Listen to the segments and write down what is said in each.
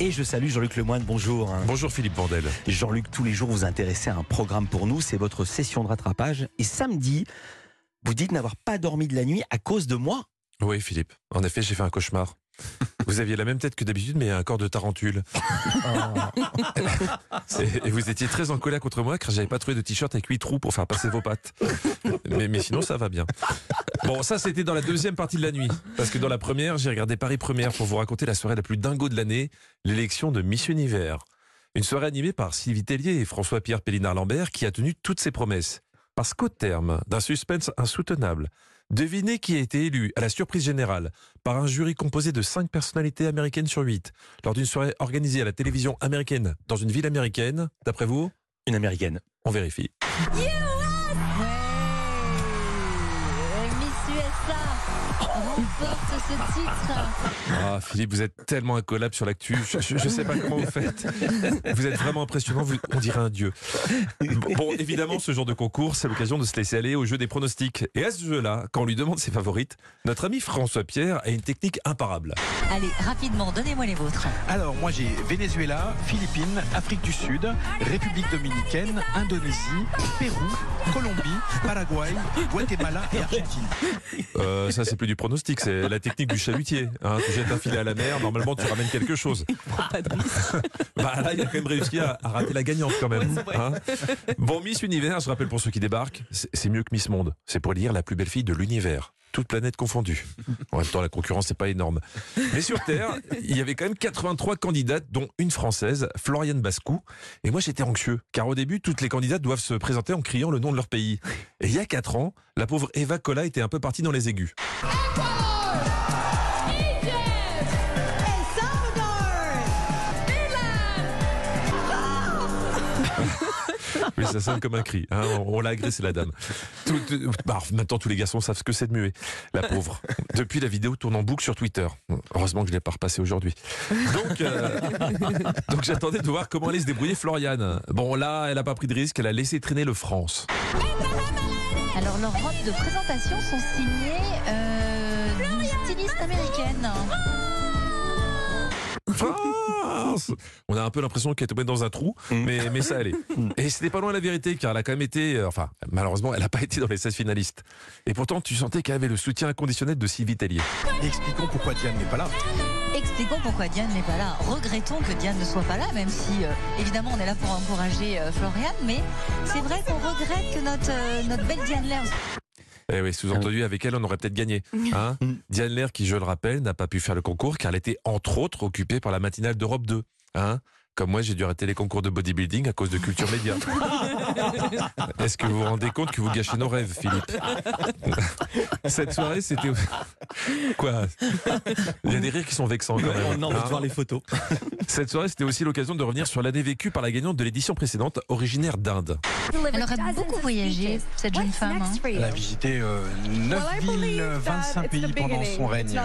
Et je salue Jean-Luc Lemoine, bonjour. Bonjour Philippe Vandel. Jean-Luc, tous les jours vous intéressez à un programme pour nous, c'est votre session de rattrapage. Et samedi, vous dites n'avoir pas dormi de la nuit à cause de moi. Oui Philippe, en effet j'ai fait un cauchemar. Vous aviez la même tête que d'habitude, mais un corps de tarentule. et vous étiez très en colère contre moi car j'avais pas trouvé de t-shirt avec huit trous pour faire passer vos pattes. Mais, mais sinon, ça va bien. Bon, ça, c'était dans la deuxième partie de la nuit. Parce que dans la première, j'ai regardé Paris Première pour vous raconter la soirée la plus dingo de l'année, l'élection de Miss Univers. Une soirée animée par Sylvie Tellier et François-Pierre Pellinard-Lambert qui a tenu toutes ses promesses. Parce qu'au terme d'un suspense insoutenable, Devinez qui a été élu à la surprise générale par un jury composé de 5 personnalités américaines sur 8 lors d'une soirée organisée à la télévision américaine dans une ville américaine. D'après vous? Une américaine. On vérifie. Ce titre. Ah, Philippe, vous êtes tellement incollable sur l'actu. Je ne sais pas comment vous faites. Vous êtes vraiment impressionnant. on dirait un dieu. Bon, évidemment, ce genre de concours, c'est l'occasion de se laisser aller au jeu des pronostics. Et à ce jeu-là, quand on lui demande ses favorites, notre ami François Pierre a une technique imparable. Allez, rapidement, donnez-moi les vôtres. Alors, moi j'ai Venezuela, Philippines, Afrique du Sud, République dominicaine, Indonésie, Pérou, Colombie, Paraguay, Guatemala et Argentine. Euh, ça, c'est plus du pronostic, c'est la technique du chalutier. Hein. Tu jettes un filet à la mer, normalement tu ramènes quelque chose. bah, là, il a quand même réussi à, rater la gagnante quand même. Hein. bon, Miss Univers, je rappelle pour ceux qui débarquent, c'est mieux que Miss Monde. C'est pour lire la plus belle fille de l'univers toute planète confondue. En même temps, la concurrence n'est pas énorme. Mais sur Terre, il y avait quand même 83 candidates, dont une française, Floriane Bascou. Et moi, j'étais anxieux, car au début, toutes les candidates doivent se présenter en criant le nom de leur pays. Et il y a 4 ans, la pauvre Eva Cola était un peu partie dans les aigus. Oui, ça sonne comme un cri. Hein. On, l'a agressé, la dame. Bah, maintenant, tous les garçons savent ce que c'est de muer. La pauvre. Depuis, la vidéo tourne en boucle sur Twitter. Heureusement que je ne l'ai pas repassé aujourd'hui. Donc, euh, donc j'attendais de voir comment allait se débrouiller Floriane. Bon, là, elle n'a pas pris de risque. Elle a laissé traîner le France. Alors, leurs robes de présentation sont signées euh, styliste américaine. On a un peu l'impression qu'elle est tombée dans un trou, mm. mais, mais ça allait. Mm. Et c'était pas loin la vérité, car elle a quand même été, euh, enfin, malheureusement, elle n'a pas été dans les 16 finalistes. Et pourtant, tu sentais qu'elle avait le soutien inconditionnel de Sylvie Tellier. Expliquons pourquoi Diane n'est pas là. Expliquons pourquoi Diane n'est pas là. Regrettons que Diane ne soit pas là, même si, euh, évidemment, on est là pour encourager euh, Floriane, mais c'est vrai qu'on regrette que notre, notre belle Diane Lerz eh oui, sous-entendu, avec elle, on aurait peut-être gagné. Hein Diane Lair, qui, je le rappelle, n'a pas pu faire le concours car elle était, entre autres, occupée par la matinale d'Europe 2. Hein comme moi, j'ai dû arrêter les concours de bodybuilding à cause de culture média. Est-ce que vous vous rendez compte que vous gâchez nos rêves, Philippe Cette soirée, c'était. Quoi Il y a des rires qui sont vexants quand même. On a voir les photos. Cette soirée, c'était aussi l'occasion de revenir sur l'année vécue par la gagnante de l'édition précédente, originaire d'Inde. Elle aurait beaucoup voyagé, cette jeune femme. Hein. Elle a visité 9 euh, villes, 25 pays pendant son règne.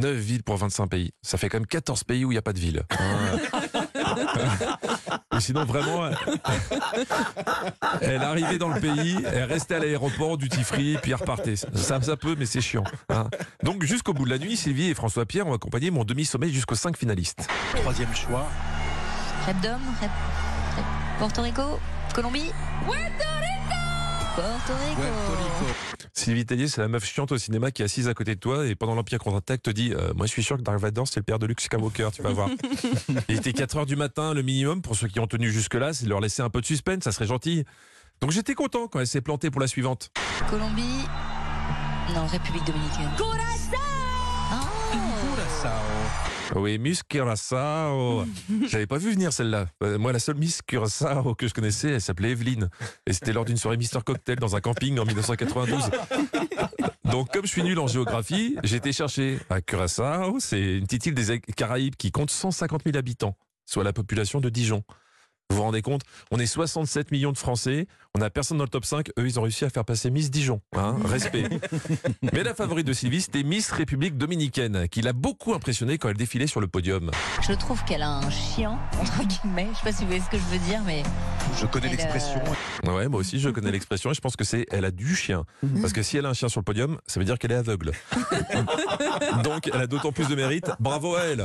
9 villes pour 25 pays. Ça fait quand même 14 pays où il n'y a pas de ville. sinon, vraiment, elle arrivait dans le pays, elle restait à l'aéroport, du free, puis elle repartait. Ça, ça peut, mais c'est chiant. Hein. Donc, jusqu'au bout de la nuit, Sylvie et François Pierre ont accompagné mon demi-sommeil jusqu'aux 5 finalistes. Troisième choix. Rêve Porto Rico, Colombie. Porto Rico. Sylvie Tellier, c'est la meuf chiante au cinéma qui est assise à côté de toi et pendant l'Empire contre-attaque te dit euh, Moi, je suis sûr que Dark Vador, c'est le père de Luke Skywalker, tu vas voir. Il était 4 heures du matin, le minimum, pour ceux qui ont tenu jusque-là, c'est de leur laisser un peu de suspense, ça serait gentil. Donc j'étais content quand elle s'est plantée pour la suivante. Colombie. Non, République dominicaine. Oui, Miss Curaçao. J'avais pas vu venir celle-là. Euh, moi, la seule Miss Curaçao que je connaissais, elle s'appelait Evelyne. Et c'était lors d'une soirée Mister Cocktail dans un camping en 1992. Donc, comme je suis nul en géographie, j'ai été chercher à Curaçao. C'est une petite île des Caraïbes qui compte 150 000 habitants, soit la population de Dijon. Vous vous rendez compte On est 67 millions de Français, on a personne dans le top 5, eux ils ont réussi à faire passer Miss Dijon. Hein Respect. Mais la favorite de Sylvie, c'était Miss République Dominicaine, qui l'a beaucoup impressionné quand elle défilait sur le podium. Je trouve qu'elle a un chien, entre guillemets. Je sais pas si vous voyez ce que je veux dire, mais Je connais l'expression. Ouais, moi aussi je connais l'expression et je pense que c'est elle a du chien. Parce que si elle a un chien sur le podium, ça veut dire qu'elle est aveugle. Donc elle a d'autant plus de mérite. Bravo à elle.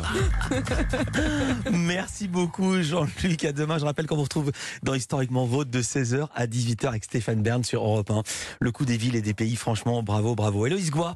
Merci beaucoup Jean-Luc. À demain. Je rappelle qu'on vous retrouve dans Historiquement Vôtre de 16h à 18h avec Stéphane Bern sur Europe 1. Le coup des villes et des pays, franchement, bravo, bravo. Héloïse Goua.